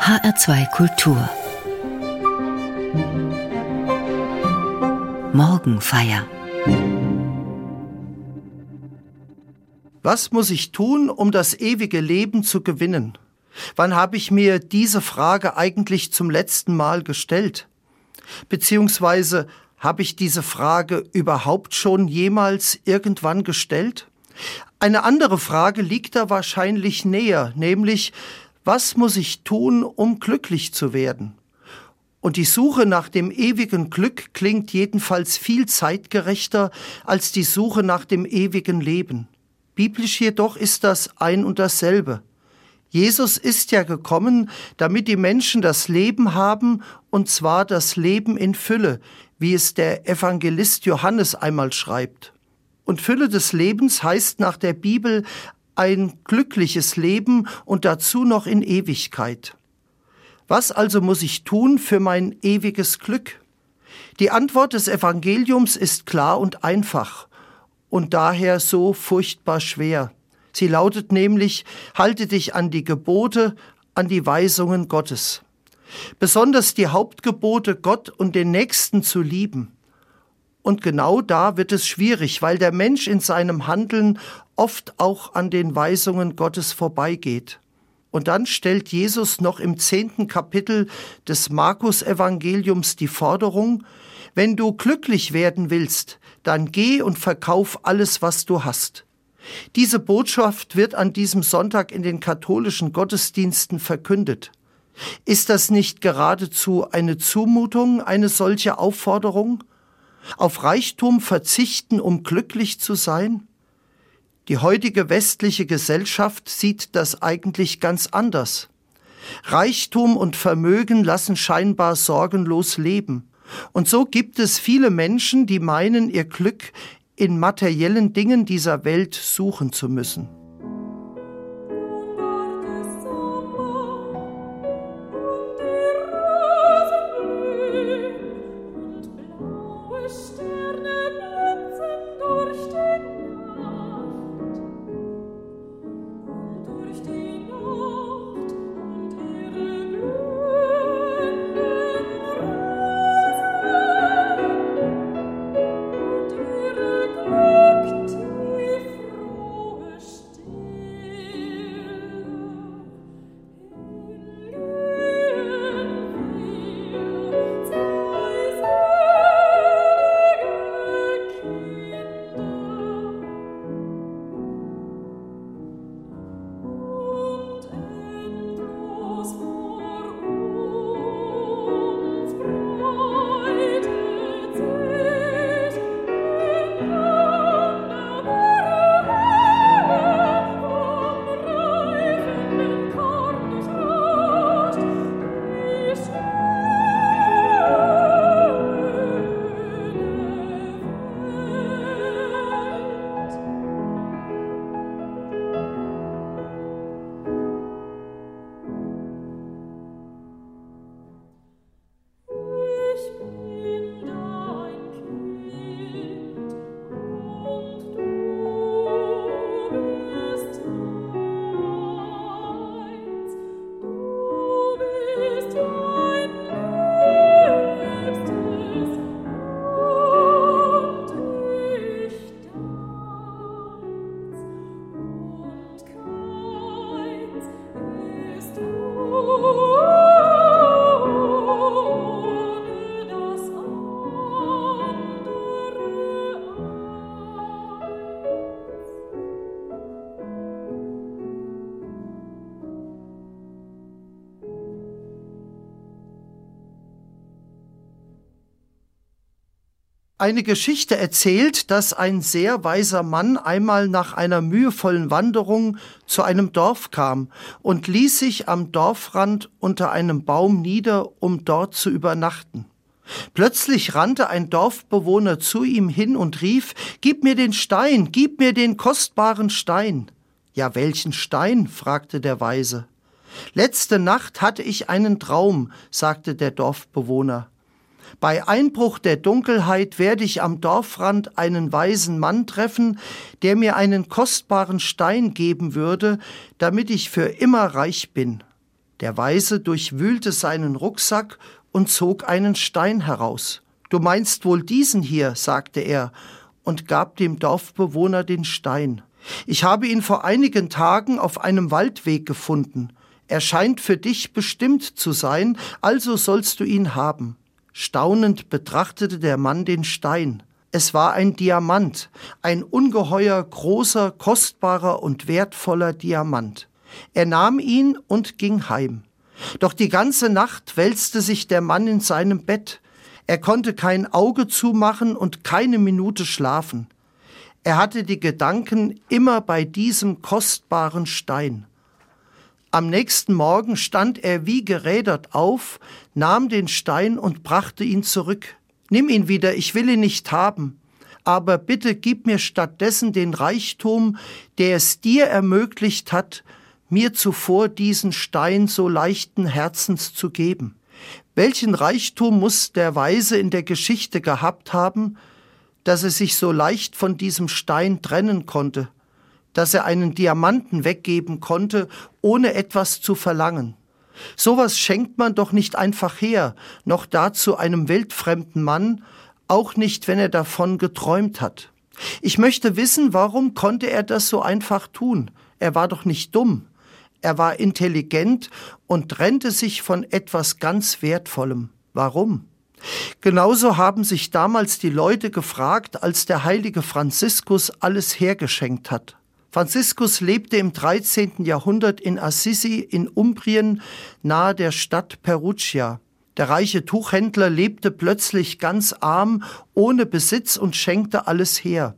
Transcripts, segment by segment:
HR2 Kultur Morgenfeier Was muss ich tun, um das ewige Leben zu gewinnen? Wann habe ich mir diese Frage eigentlich zum letzten Mal gestellt? Beziehungsweise habe ich diese Frage überhaupt schon jemals irgendwann gestellt? Eine andere Frage liegt da wahrscheinlich näher, nämlich was muss ich tun, um glücklich zu werden? Und die Suche nach dem ewigen Glück klingt jedenfalls viel zeitgerechter als die Suche nach dem ewigen Leben. Biblisch jedoch ist das ein und dasselbe. Jesus ist ja gekommen, damit die Menschen das Leben haben, und zwar das Leben in Fülle, wie es der Evangelist Johannes einmal schreibt. Und Fülle des Lebens heißt nach der Bibel ein glückliches Leben und dazu noch in Ewigkeit. Was also muss ich tun für mein ewiges Glück? Die Antwort des Evangeliums ist klar und einfach und daher so furchtbar schwer. Sie lautet nämlich, halte dich an die Gebote, an die Weisungen Gottes. Besonders die Hauptgebote, Gott und den Nächsten zu lieben. Und genau da wird es schwierig, weil der Mensch in seinem Handeln oft auch an den Weisungen Gottes vorbeigeht. Und dann stellt Jesus noch im zehnten Kapitel des Markus-Evangeliums die Forderung, wenn du glücklich werden willst, dann geh und verkauf alles, was du hast. Diese Botschaft wird an diesem Sonntag in den katholischen Gottesdiensten verkündet. Ist das nicht geradezu eine Zumutung, eine solche Aufforderung? Auf Reichtum verzichten, um glücklich zu sein? Die heutige westliche Gesellschaft sieht das eigentlich ganz anders. Reichtum und Vermögen lassen scheinbar sorgenlos leben. Und so gibt es viele Menschen, die meinen, ihr Glück in materiellen Dingen dieser Welt suchen zu müssen. Eine Geschichte erzählt, dass ein sehr weiser Mann einmal nach einer mühevollen Wanderung zu einem Dorf kam und ließ sich am Dorfrand unter einem Baum nieder, um dort zu übernachten. Plötzlich rannte ein Dorfbewohner zu ihm hin und rief Gib mir den Stein, gib mir den kostbaren Stein. Ja, welchen Stein? fragte der Weise. Letzte Nacht hatte ich einen Traum, sagte der Dorfbewohner. Bei Einbruch der Dunkelheit werde ich am Dorfrand einen weisen Mann treffen, der mir einen kostbaren Stein geben würde, damit ich für immer reich bin. Der Weise durchwühlte seinen Rucksack und zog einen Stein heraus. Du meinst wohl diesen hier, sagte er und gab dem Dorfbewohner den Stein. Ich habe ihn vor einigen Tagen auf einem Waldweg gefunden. Er scheint für dich bestimmt zu sein, also sollst du ihn haben. Staunend betrachtete der Mann den Stein. Es war ein Diamant, ein ungeheuer großer, kostbarer und wertvoller Diamant. Er nahm ihn und ging heim. Doch die ganze Nacht wälzte sich der Mann in seinem Bett. Er konnte kein Auge zumachen und keine Minute schlafen. Er hatte die Gedanken immer bei diesem kostbaren Stein. Am nächsten Morgen stand er wie gerädert auf, nahm den Stein und brachte ihn zurück. Nimm ihn wieder, ich will ihn nicht haben. Aber bitte gib mir stattdessen den Reichtum, der es dir ermöglicht hat, mir zuvor diesen Stein so leichten Herzens zu geben. Welchen Reichtum muss der Weise in der Geschichte gehabt haben, dass er sich so leicht von diesem Stein trennen konnte, dass er einen Diamanten weggeben konnte, ohne etwas zu verlangen. Sowas schenkt man doch nicht einfach her, noch dazu einem weltfremden Mann, auch nicht, wenn er davon geträumt hat. Ich möchte wissen, warum konnte er das so einfach tun? Er war doch nicht dumm. Er war intelligent und trennte sich von etwas ganz Wertvollem. Warum? Genauso haben sich damals die Leute gefragt, als der heilige Franziskus alles hergeschenkt hat. Franziskus lebte im 13. Jahrhundert in Assisi in Umbrien nahe der Stadt Perugia. Der reiche Tuchhändler lebte plötzlich ganz arm, ohne Besitz und schenkte alles her.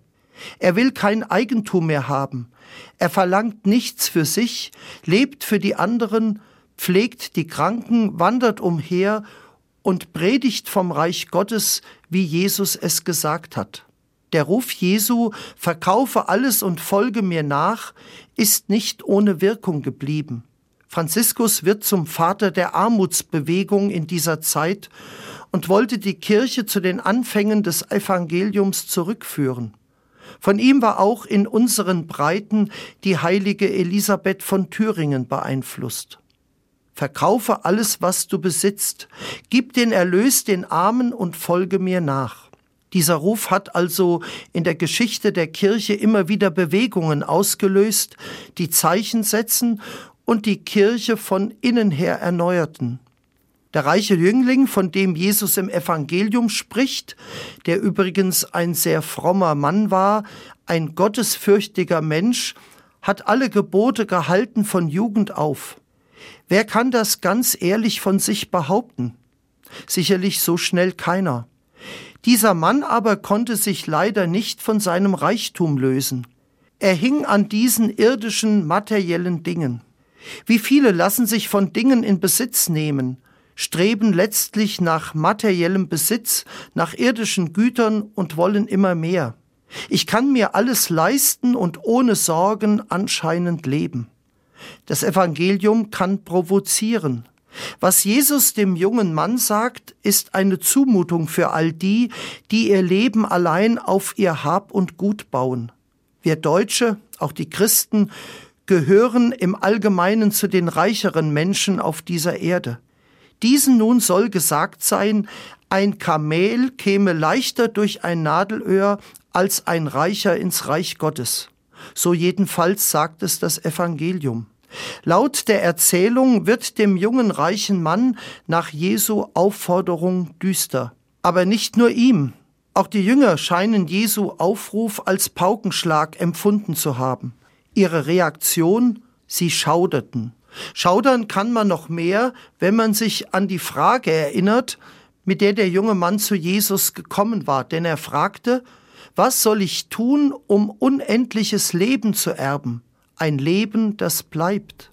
Er will kein Eigentum mehr haben. Er verlangt nichts für sich, lebt für die anderen, pflegt die Kranken, wandert umher und predigt vom Reich Gottes, wie Jesus es gesagt hat. Der Ruf Jesu, verkaufe alles und folge mir nach, ist nicht ohne Wirkung geblieben. Franziskus wird zum Vater der Armutsbewegung in dieser Zeit und wollte die Kirche zu den Anfängen des Evangeliums zurückführen. Von ihm war auch in unseren Breiten die heilige Elisabeth von Thüringen beeinflusst. Verkaufe alles, was du besitzt, gib den Erlös den Armen und folge mir nach. Dieser Ruf hat also in der Geschichte der Kirche immer wieder Bewegungen ausgelöst, die Zeichen setzen und die Kirche von innen her erneuerten. Der reiche Jüngling, von dem Jesus im Evangelium spricht, der übrigens ein sehr frommer Mann war, ein gottesfürchtiger Mensch, hat alle Gebote gehalten von Jugend auf. Wer kann das ganz ehrlich von sich behaupten? Sicherlich so schnell keiner. Dieser Mann aber konnte sich leider nicht von seinem Reichtum lösen. Er hing an diesen irdischen materiellen Dingen. Wie viele lassen sich von Dingen in Besitz nehmen, streben letztlich nach materiellem Besitz, nach irdischen Gütern und wollen immer mehr. Ich kann mir alles leisten und ohne Sorgen anscheinend leben. Das Evangelium kann provozieren. Was Jesus dem jungen Mann sagt, ist eine Zumutung für all die, die ihr Leben allein auf ihr Hab und Gut bauen. Wir Deutsche, auch die Christen, gehören im Allgemeinen zu den reicheren Menschen auf dieser Erde. Diesen nun soll gesagt sein, ein Kamel käme leichter durch ein Nadelöhr als ein Reicher ins Reich Gottes. So jedenfalls sagt es das Evangelium. Laut der Erzählung wird dem jungen reichen Mann nach Jesu Aufforderung düster. Aber nicht nur ihm. Auch die Jünger scheinen Jesu Aufruf als Paukenschlag empfunden zu haben. Ihre Reaktion? Sie schauderten. Schaudern kann man noch mehr, wenn man sich an die Frage erinnert, mit der der junge Mann zu Jesus gekommen war, denn er fragte, was soll ich tun, um unendliches Leben zu erben? Ein Leben, das bleibt.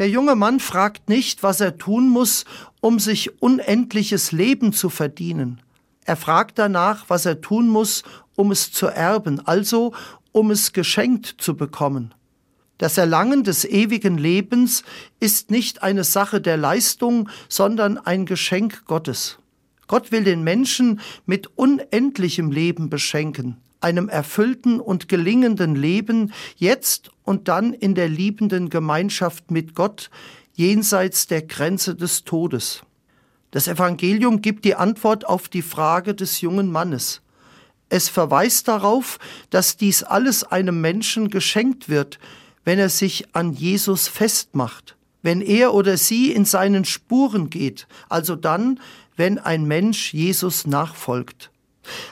Der junge Mann fragt nicht, was er tun muss, um sich unendliches Leben zu verdienen. Er fragt danach, was er tun muss, um es zu erben, also um es geschenkt zu bekommen. Das Erlangen des ewigen Lebens ist nicht eine Sache der Leistung, sondern ein Geschenk Gottes. Gott will den Menschen mit unendlichem Leben beschenken einem erfüllten und gelingenden Leben jetzt und dann in der liebenden Gemeinschaft mit Gott jenseits der Grenze des Todes. Das Evangelium gibt die Antwort auf die Frage des jungen Mannes. Es verweist darauf, dass dies alles einem Menschen geschenkt wird, wenn er sich an Jesus festmacht, wenn er oder sie in seinen Spuren geht, also dann, wenn ein Mensch Jesus nachfolgt.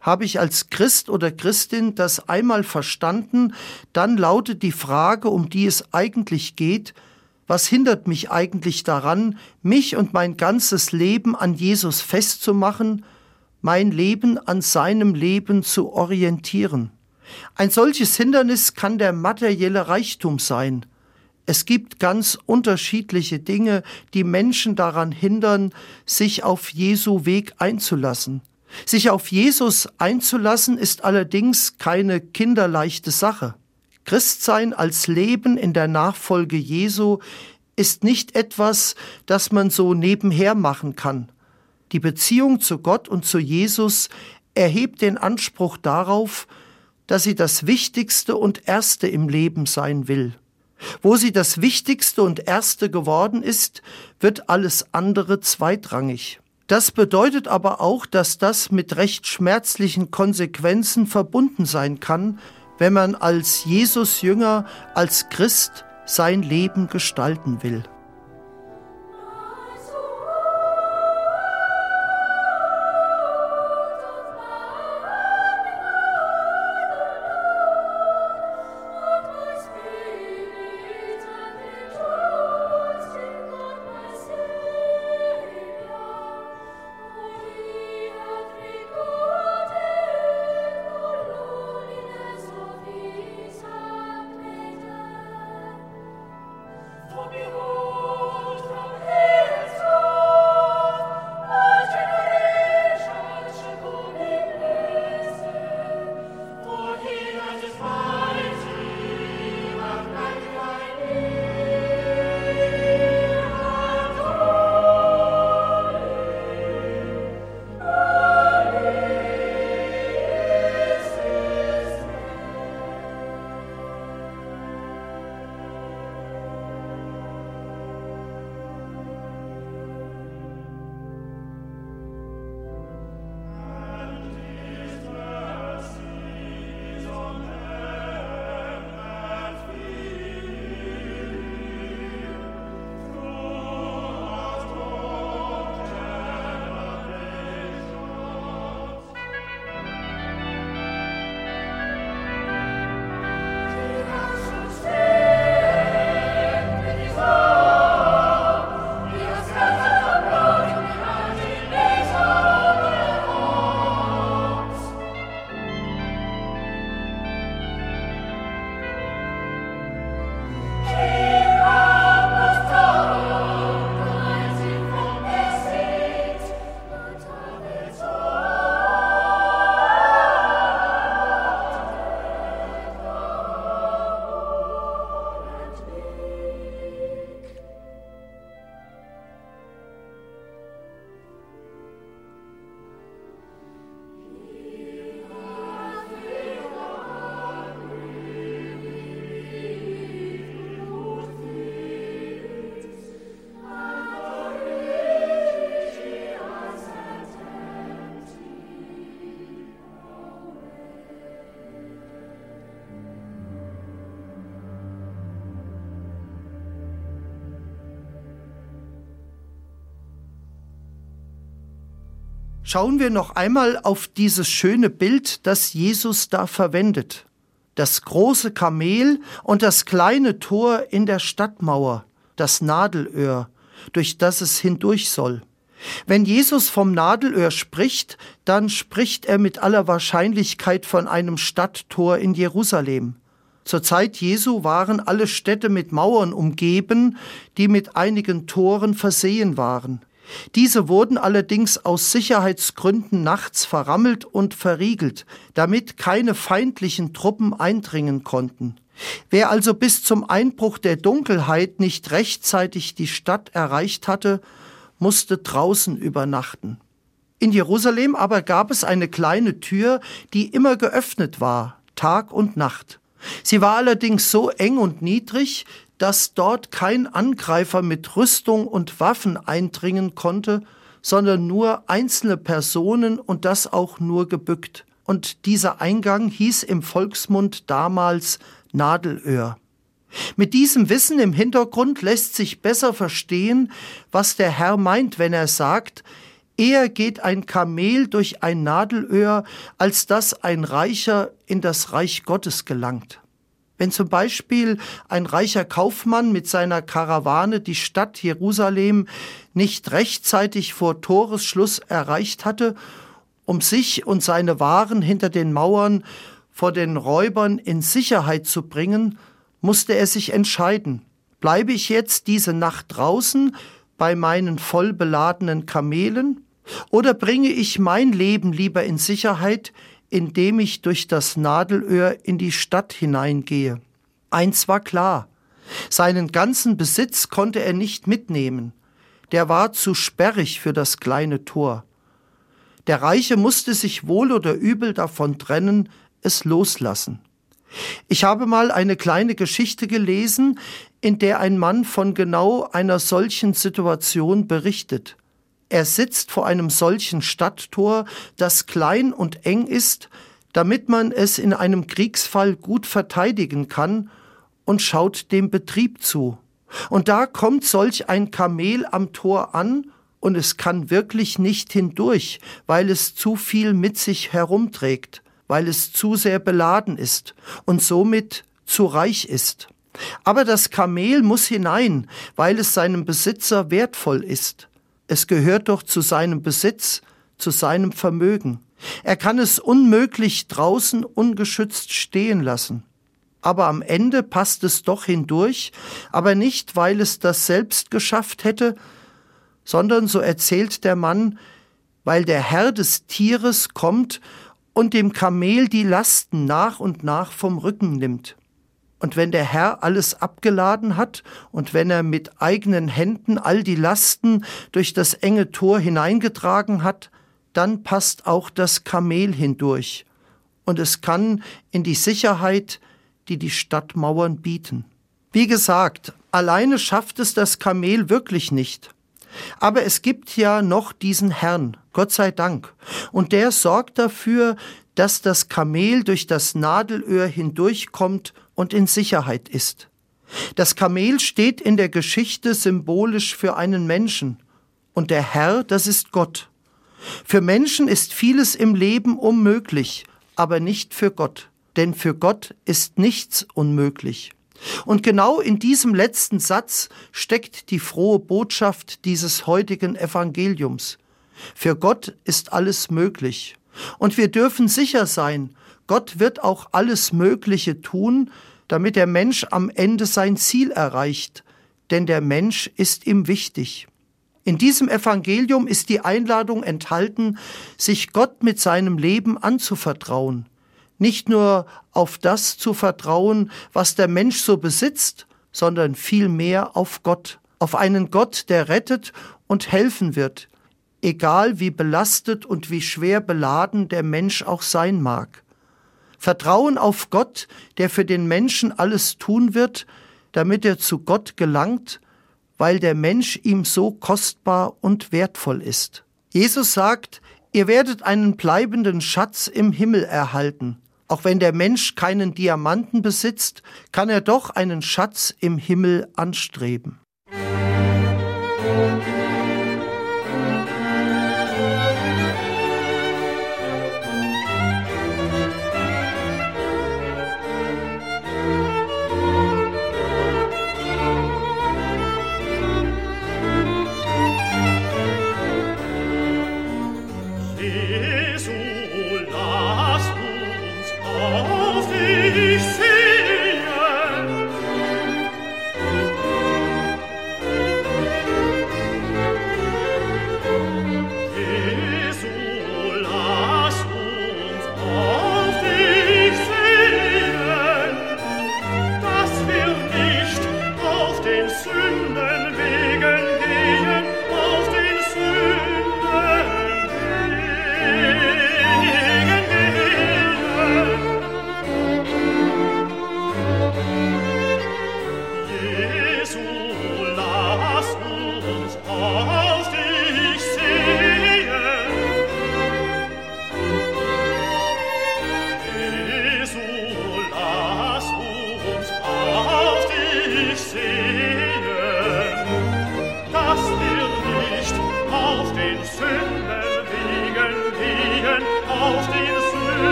Habe ich als Christ oder Christin das einmal verstanden, dann lautet die Frage, um die es eigentlich geht, was hindert mich eigentlich daran, mich und mein ganzes Leben an Jesus festzumachen, mein Leben an seinem Leben zu orientieren? Ein solches Hindernis kann der materielle Reichtum sein. Es gibt ganz unterschiedliche Dinge, die Menschen daran hindern, sich auf Jesu Weg einzulassen. Sich auf Jesus einzulassen ist allerdings keine kinderleichte Sache. Christsein als Leben in der Nachfolge Jesu ist nicht etwas, das man so nebenher machen kann. Die Beziehung zu Gott und zu Jesus erhebt den Anspruch darauf, dass sie das Wichtigste und Erste im Leben sein will. Wo sie das Wichtigste und Erste geworden ist, wird alles andere zweitrangig. Das bedeutet aber auch, dass das mit recht schmerzlichen Konsequenzen verbunden sein kann, wenn man als Jesus Jünger, als Christ sein Leben gestalten will. Schauen wir noch einmal auf dieses schöne Bild, das Jesus da verwendet. Das große Kamel und das kleine Tor in der Stadtmauer, das Nadelöhr, durch das es hindurch soll. Wenn Jesus vom Nadelöhr spricht, dann spricht er mit aller Wahrscheinlichkeit von einem Stadttor in Jerusalem. Zur Zeit Jesu waren alle Städte mit Mauern umgeben, die mit einigen Toren versehen waren. Diese wurden allerdings aus Sicherheitsgründen nachts verrammelt und verriegelt, damit keine feindlichen Truppen eindringen konnten. Wer also bis zum Einbruch der Dunkelheit nicht rechtzeitig die Stadt erreicht hatte, musste draußen übernachten. In Jerusalem aber gab es eine kleine Tür, die immer geöffnet war, Tag und Nacht. Sie war allerdings so eng und niedrig, dass dort kein Angreifer mit Rüstung und Waffen eindringen konnte, sondern nur einzelne Personen und das auch nur gebückt. Und dieser Eingang hieß im Volksmund damals Nadelöhr. Mit diesem Wissen im Hintergrund lässt sich besser verstehen, was der Herr meint, wenn er sagt, eher geht ein Kamel durch ein Nadelöhr, als dass ein Reicher in das Reich Gottes gelangt. Wenn zum Beispiel ein reicher Kaufmann mit seiner Karawane die Stadt Jerusalem nicht rechtzeitig vor Toresschluss erreicht hatte, um sich und seine Waren hinter den Mauern vor den Räubern in Sicherheit zu bringen, musste er sich entscheiden. Bleibe ich jetzt diese Nacht draußen bei meinen voll beladenen Kamelen oder bringe ich mein Leben lieber in Sicherheit, indem ich durch das Nadelöhr in die Stadt hineingehe. Eins war klar, seinen ganzen Besitz konnte er nicht mitnehmen, der war zu sperrig für das kleine Tor. Der Reiche musste sich wohl oder übel davon trennen, es loslassen. Ich habe mal eine kleine Geschichte gelesen, in der ein Mann von genau einer solchen Situation berichtet. Er sitzt vor einem solchen Stadttor, das klein und eng ist, damit man es in einem Kriegsfall gut verteidigen kann, und schaut dem Betrieb zu. Und da kommt solch ein Kamel am Tor an, und es kann wirklich nicht hindurch, weil es zu viel mit sich herumträgt, weil es zu sehr beladen ist und somit zu reich ist. Aber das Kamel muss hinein, weil es seinem Besitzer wertvoll ist. Es gehört doch zu seinem Besitz, zu seinem Vermögen. Er kann es unmöglich draußen ungeschützt stehen lassen. Aber am Ende passt es doch hindurch, aber nicht, weil es das selbst geschafft hätte, sondern, so erzählt der Mann, weil der Herr des Tieres kommt und dem Kamel die Lasten nach und nach vom Rücken nimmt. Und wenn der Herr alles abgeladen hat und wenn er mit eigenen Händen all die Lasten durch das enge Tor hineingetragen hat, dann passt auch das Kamel hindurch und es kann in die Sicherheit, die die Stadtmauern bieten. Wie gesagt, alleine schafft es das Kamel wirklich nicht. Aber es gibt ja noch diesen Herrn, Gott sei Dank, und der sorgt dafür, dass das Kamel durch das Nadelöhr hindurchkommt und in Sicherheit ist. Das Kamel steht in der Geschichte symbolisch für einen Menschen, und der Herr, das ist Gott. Für Menschen ist vieles im Leben unmöglich, aber nicht für Gott, denn für Gott ist nichts unmöglich. Und genau in diesem letzten Satz steckt die frohe Botschaft dieses heutigen Evangeliums. Für Gott ist alles möglich. Und wir dürfen sicher sein, Gott wird auch alles Mögliche tun, damit der Mensch am Ende sein Ziel erreicht, denn der Mensch ist ihm wichtig. In diesem Evangelium ist die Einladung enthalten, sich Gott mit seinem Leben anzuvertrauen, nicht nur auf das zu vertrauen, was der Mensch so besitzt, sondern vielmehr auf Gott, auf einen Gott, der rettet und helfen wird, egal wie belastet und wie schwer beladen der Mensch auch sein mag. Vertrauen auf Gott, der für den Menschen alles tun wird, damit er zu Gott gelangt, weil der Mensch ihm so kostbar und wertvoll ist. Jesus sagt, ihr werdet einen bleibenden Schatz im Himmel erhalten. Auch wenn der Mensch keinen Diamanten besitzt, kann er doch einen Schatz im Himmel anstreben.